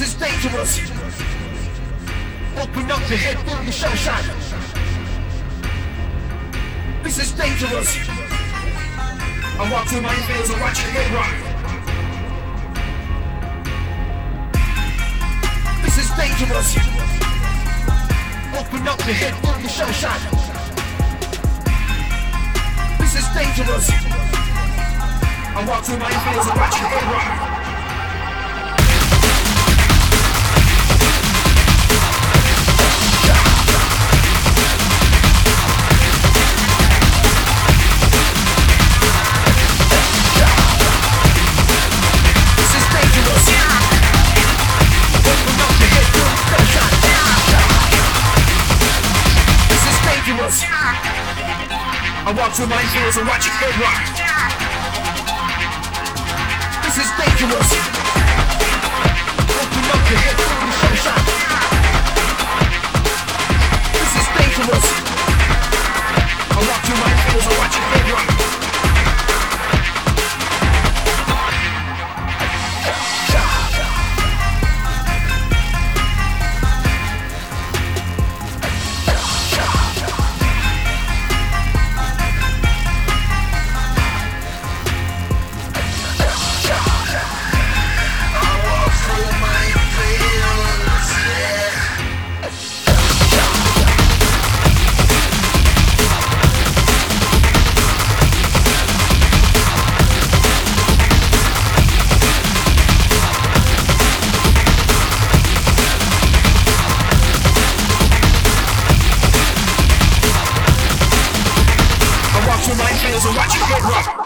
dangerous. Open up your head, feel the sunshine. This is dangerous. I walk through mindfields and watch your head rock. This is dangerous. Open up your head, feel the sunshine. This is dangerous. I walk through mindfields and watch your head rock. I walk through my fields and watch your head rock. This is dangerous. Open up your head, the sunshine. This is dangerous. And watch your head rock.